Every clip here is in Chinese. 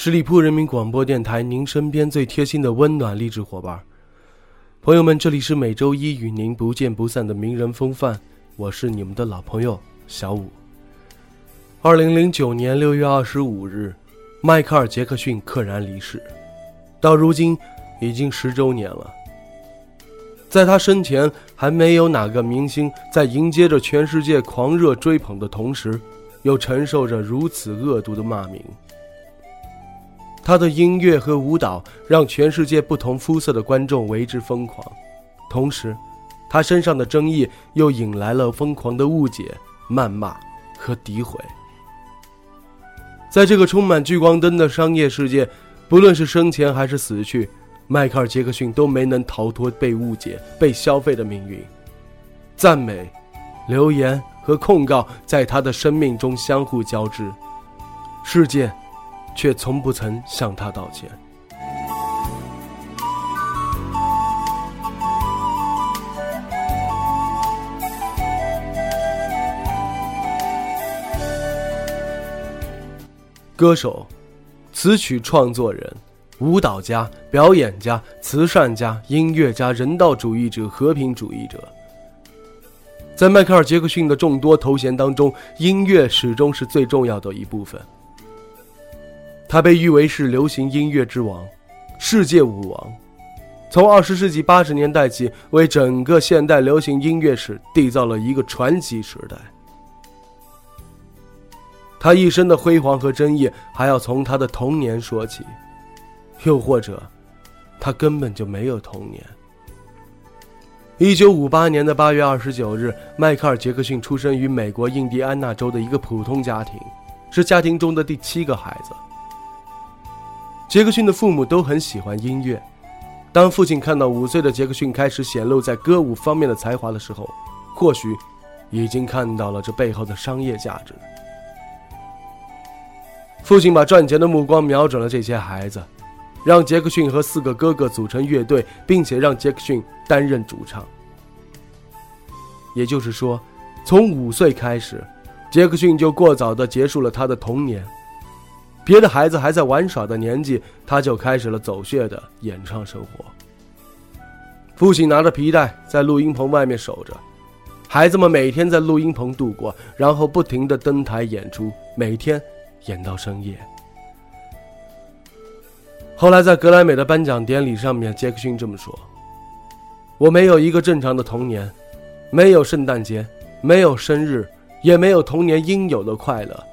十里铺人民广播电台，您身边最贴心的温暖励志伙伴。朋友们，这里是每周一与您不见不散的名人风范，我是你们的老朋友小五。二零零九年六月二十五日，迈克尔·杰克逊溘然离世，到如今已经十周年了。在他生前，还没有哪个明星在迎接着全世界狂热追捧的同时。又承受着如此恶毒的骂名。他的音乐和舞蹈让全世界不同肤色的观众为之疯狂，同时，他身上的争议又引来了疯狂的误解、谩骂和诋毁。在这个充满聚光灯的商业世界，不论是生前还是死去，迈克尔·杰克逊都没能逃脱被误解、被消费的命运。赞美，留言。和控告在他的生命中相互交织，世界却从不曾向他道歉。歌手、词曲创作人、舞蹈家、表演家、慈善家、音乐家、人道主义者、和平主义者。在迈克尔·杰克逊的众多头衔当中，音乐始终是最重要的一部分。他被誉为是流行音乐之王、世界舞王，从二十世纪八十年代起，为整个现代流行音乐史缔造了一个传奇时代。他一生的辉煌和争议，还要从他的童年说起，又或者，他根本就没有童年。一九五八年的八月二十九日，迈克尔·杰克逊出生于美国印第安纳州的一个普通家庭，是家庭中的第七个孩子。杰克逊的父母都很喜欢音乐。当父亲看到五岁的杰克逊开始显露在歌舞方面的才华的时候，或许已经看到了这背后的商业价值。父亲把赚钱的目光瞄准了这些孩子。让杰克逊和四个哥哥组成乐队，并且让杰克逊担任主唱。也就是说，从五岁开始，杰克逊就过早的结束了他的童年。别的孩子还在玩耍的年纪，他就开始了走穴的演唱生活。父亲拿着皮带在录音棚外面守着，孩子们每天在录音棚度过，然后不停的登台演出，每天演到深夜。后来在格莱美的颁奖典礼上面，杰克逊这么说：“我没有一个正常的童年，没有圣诞节，没有生日，也没有童年应有的快乐，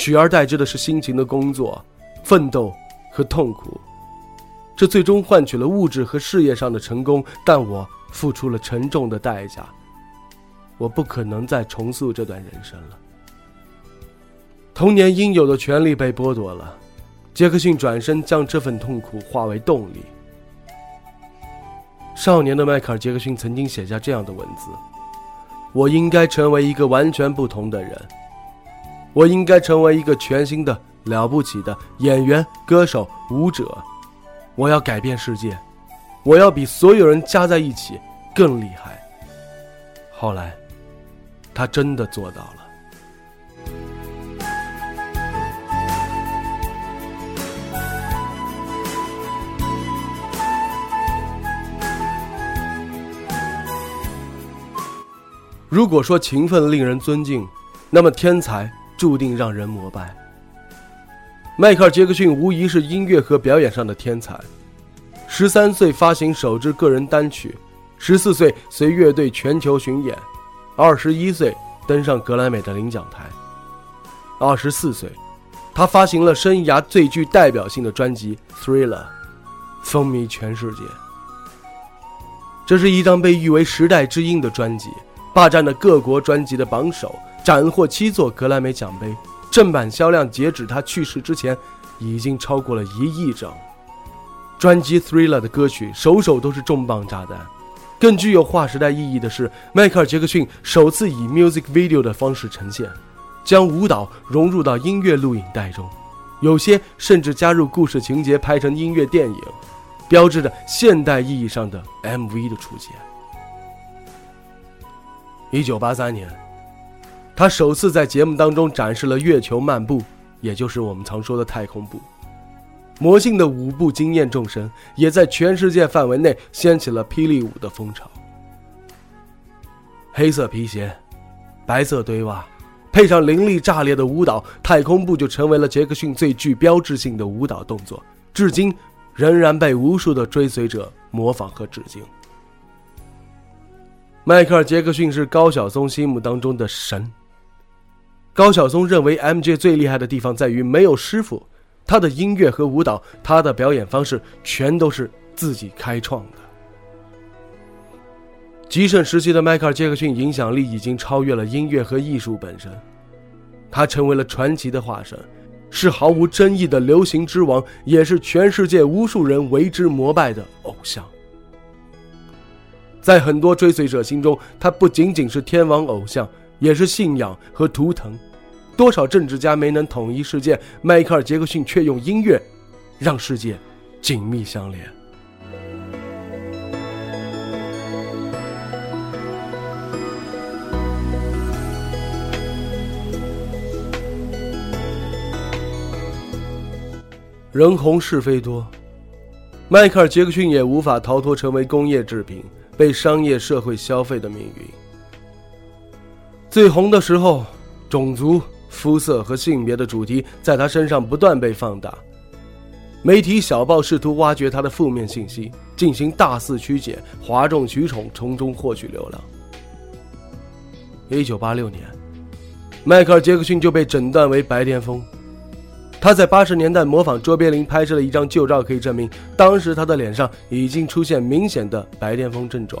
取而代之的是辛勤的工作、奋斗和痛苦。这最终换取了物质和事业上的成功，但我付出了沉重的代价。我不可能再重塑这段人生了。童年应有的权利被剥夺了。”杰克逊转身将这份痛苦化为动力。少年的迈克尔·杰克逊曾经写下这样的文字：“我应该成为一个完全不同的人，我应该成为一个全新的、了不起的演员、歌手、舞者。我要改变世界，我要比所有人加在一起更厉害。”后来，他真的做到了。如果说勤奋令人尊敬，那么天才注定让人膜拜。迈克尔·杰克逊无疑是音乐和表演上的天才。十三岁发行首支个人单曲，十四岁随乐队全球巡演，二十一岁登上格莱美的领奖台，二十四岁，他发行了生涯最具代表性的专辑《Thriller》，风靡全世界。这是一张被誉为时代之音的专辑。霸占了各国专辑的榜首，斩获七座格莱美奖杯，正版销量截止他去世之前，已经超过了一亿张。专辑《Thriller》的歌曲首首都是重磅炸弹。更具有划时代意义的是，迈克尔·杰克逊首次以 music video 的方式呈现，将舞蹈融入到音乐录影带中，有些甚至加入故事情节，拍成音乐电影，标志着现代意义上的 MV 的出现。一九八三年，他首次在节目当中展示了月球漫步，也就是我们常说的太空步。魔性的舞步惊艳众生，也在全世界范围内掀起了霹雳舞的风潮。黑色皮鞋，白色堆袜，配上凌厉炸裂的舞蹈，太空步就成为了杰克逊最具标志性的舞蹈动作，至今仍然被无数的追随者模仿和致敬。迈克尔·杰克逊是高晓松心目当中的神。高晓松认为，MJ 最厉害的地方在于没有师傅。他的音乐和舞蹈，他的表演方式，全都是自己开创的。极盛时期的迈克尔·杰克逊影响力已经超越了音乐和艺术本身，他成为了传奇的化身，是毫无争议的流行之王，也是全世界无数人为之膜拜的偶像。在很多追随者心中，他不仅仅是天王偶像，也是信仰和图腾。多少政治家没能统一世界，迈克尔·杰克逊却用音乐让世界紧密相连。人红是非多，迈克尔·杰克逊也无法逃脱成为工业制品，被商业社会消费的命运。最红的时候，种族。肤色和性别的主题在他身上不断被放大，媒体小报试图挖掘他的负面信息，进行大肆曲解、哗众取宠，从中获取流量。一九八六年，迈克尔·杰克逊就被诊断为白癜风。他在八十年代模仿卓别林拍摄了一张旧照，可以证明当时他的脸上已经出现明显的白癜风症状。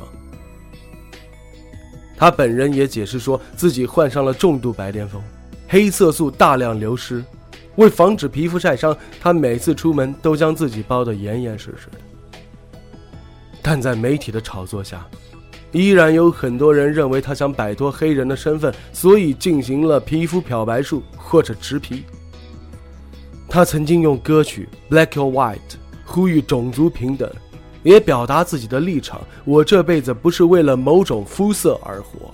他本人也解释说自己患上了重度白癜风。黑色素大量流失，为防止皮肤晒伤，他每次出门都将自己包得严严实实的。但在媒体的炒作下，依然有很多人认为他想摆脱黑人的身份，所以进行了皮肤漂白术或者植皮。他曾经用歌曲《Black or White》呼吁种族平等，也表达自己的立场：我这辈子不是为了某种肤色而活。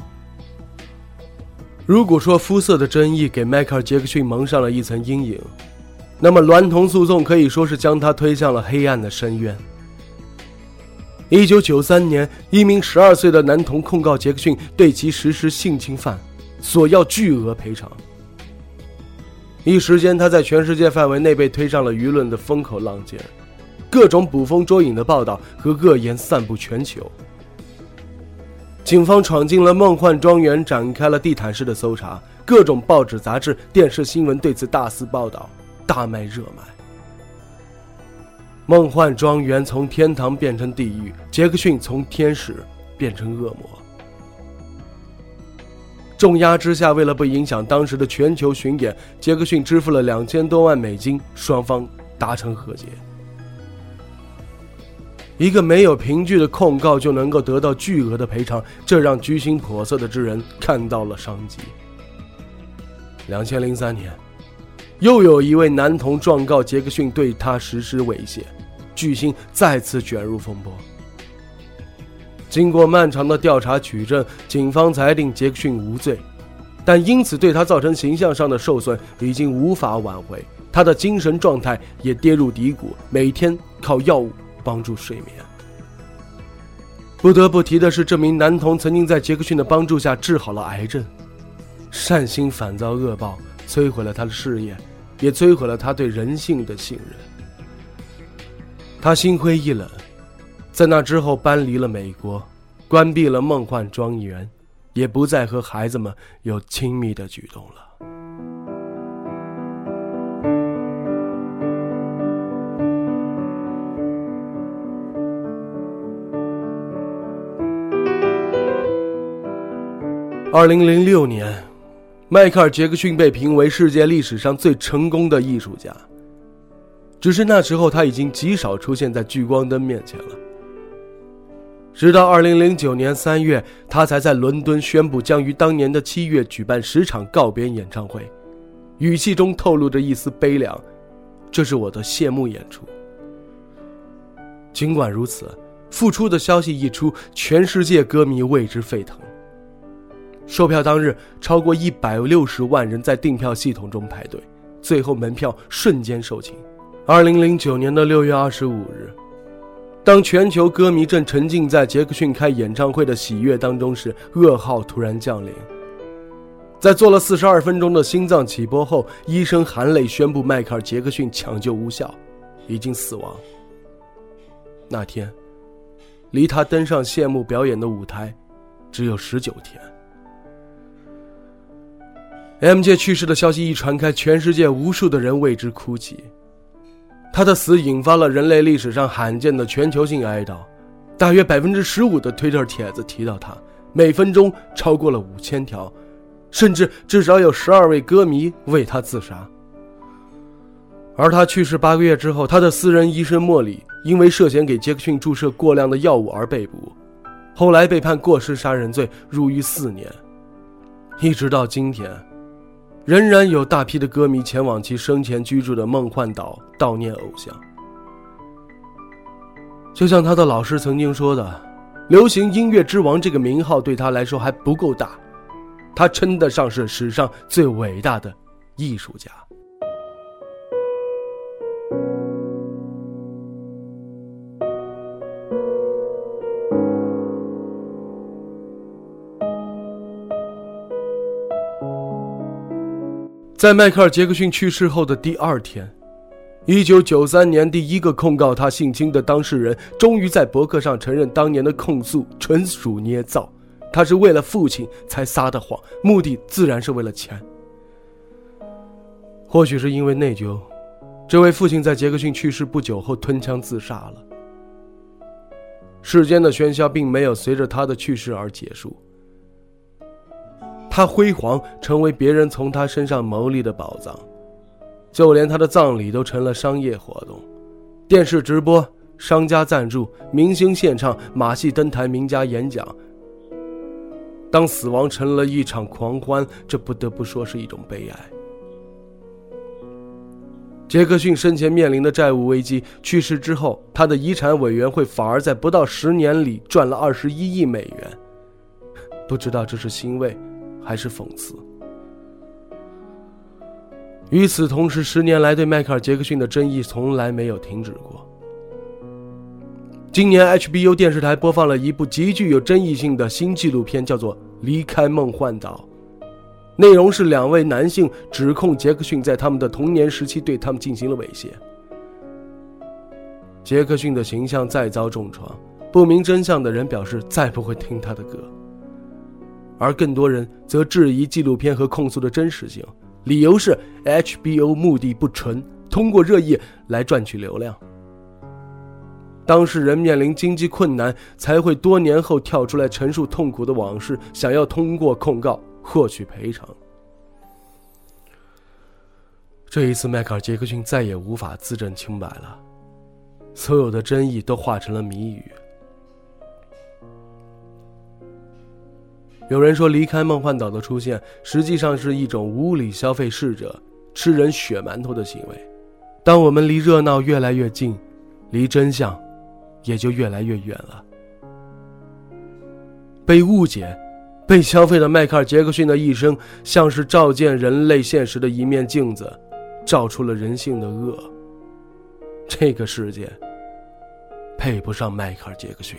如果说肤色的争议给迈克尔·杰克逊蒙上了一层阴影，那么娈童诉讼可以说是将他推向了黑暗的深渊。一九九三年，一名十二岁的男童控告杰克逊对其实施性侵犯，索要巨额赔偿。一时间，他在全世界范围内被推上了舆论的风口浪尖，各种捕风捉影的报道和恶言散布全球。警方闯进了梦幻庄园，展开了地毯式的搜查。各种报纸、杂志、电视新闻对此大肆报道，大卖热卖。梦幻庄园从天堂变成地狱，杰克逊从天使变成恶魔。重压之下，为了不影响当时的全球巡演，杰克逊支付了两千多万美金，双方达成和解。一个没有凭据的控告就能够得到巨额的赔偿，这让居心叵测的之人看到了商机。两千零三年，又有一位男童状告杰克逊对他实施猥亵，巨星再次卷入风波。经过漫长的调查取证，警方裁定杰克逊无罪，但因此对他造成形象上的受损已经无法挽回，他的精神状态也跌入低谷，每天靠药物。帮助睡眠。不得不提的是，这名男童曾经在杰克逊的帮助下治好了癌症。善心反遭恶报，摧毁了他的事业，也摧毁了他对人性的信任。他心灰意冷，在那之后搬离了美国，关闭了梦幻庄园，也不再和孩子们有亲密的举动了。二零零六年，迈克尔·杰克逊被评为世界历史上最成功的艺术家。只是那时候他已经极少出现在聚光灯面前了。直到2009年3月，他才在伦敦宣布将于当年的七月举办十场告别演唱会，语气中透露着一丝悲凉：“这是我的谢幕演出。”尽管如此，复出的消息一出，全世界歌迷为之沸腾。售票当日，超过一百六十万人在订票系统中排队，最后门票瞬间售罄。二零零九年的六月二十五日。当全球歌迷正沉浸在杰克逊开演唱会的喜悦当中时，噩耗突然降临。在做了四十二分钟的心脏起搏后，医生含泪宣布迈克尔·杰克逊抢救无效，已经死亡。那天，离他登上谢幕表演的舞台，只有十九天。M J 去世的消息一传开，全世界无数的人为之哭泣。他的死引发了人类历史上罕见的全球性哀悼，大约百分之十五的推特帖子提到他，每分钟超过了五千条，甚至至少有十二位歌迷为他自杀。而他去世八个月之后，他的私人医生莫里因为涉嫌给杰克逊注射过量的药物而被捕，后来被判过失杀人罪，入狱四年，一直到今天。仍然有大批的歌迷前往其生前居住的梦幻岛悼念偶像。就像他的老师曾经说的：“流行音乐之王这个名号对他来说还不够大，他称得上是史上最伟大的艺术家。”在迈克尔·杰克逊去世后的第二天，1993年，第一个控告他性侵的当事人终于在博客上承认，当年的控诉纯属捏造，他是为了父亲才撒的谎，目的自然是为了钱。或许是因为内疚，这位父亲在杰克逊去世不久后吞枪自杀了。世间的喧嚣并没有随着他的去世而结束。他辉煌，成为别人从他身上牟利的宝藏，就连他的葬礼都成了商业活动，电视直播、商家赞助、明星献唱、马戏登台、名家演讲。当死亡成了一场狂欢，这不得不说是一种悲哀。杰克逊生前面临的债务危机，去世之后，他的遗产委员会反而在不到十年里赚了二十一亿美元，不知道这是欣慰。还是讽刺。与此同时，十年来对迈克尔·杰克逊的争议从来没有停止过。今年，HBO 电视台播放了一部极具有争议性的新纪录片，叫做《离开梦幻岛》，内容是两位男性指控杰克逊在他们的童年时期对他们进行了猥亵。杰克逊的形象再遭重创，不明真相的人表示再不会听他的歌。而更多人则质疑纪录片和控诉的真实性，理由是 HBO 目的不纯，通过热议来赚取流量。当事人面临经济困难，才会多年后跳出来陈述痛苦的往事，想要通过控告获取赔偿。这一次，迈克尔·杰克逊再也无法自证清白了，所有的争议都化成了谜语。有人说，离开梦幻岛的出现实际上是一种无理消费逝者、吃人血馒头的行为。当我们离热闹越来越近，离真相也就越来越远了。被误解、被消费的迈克尔·杰克逊的一生，像是照见人类现实的一面镜子，照出了人性的恶。这个世界配不上迈克尔·杰克逊。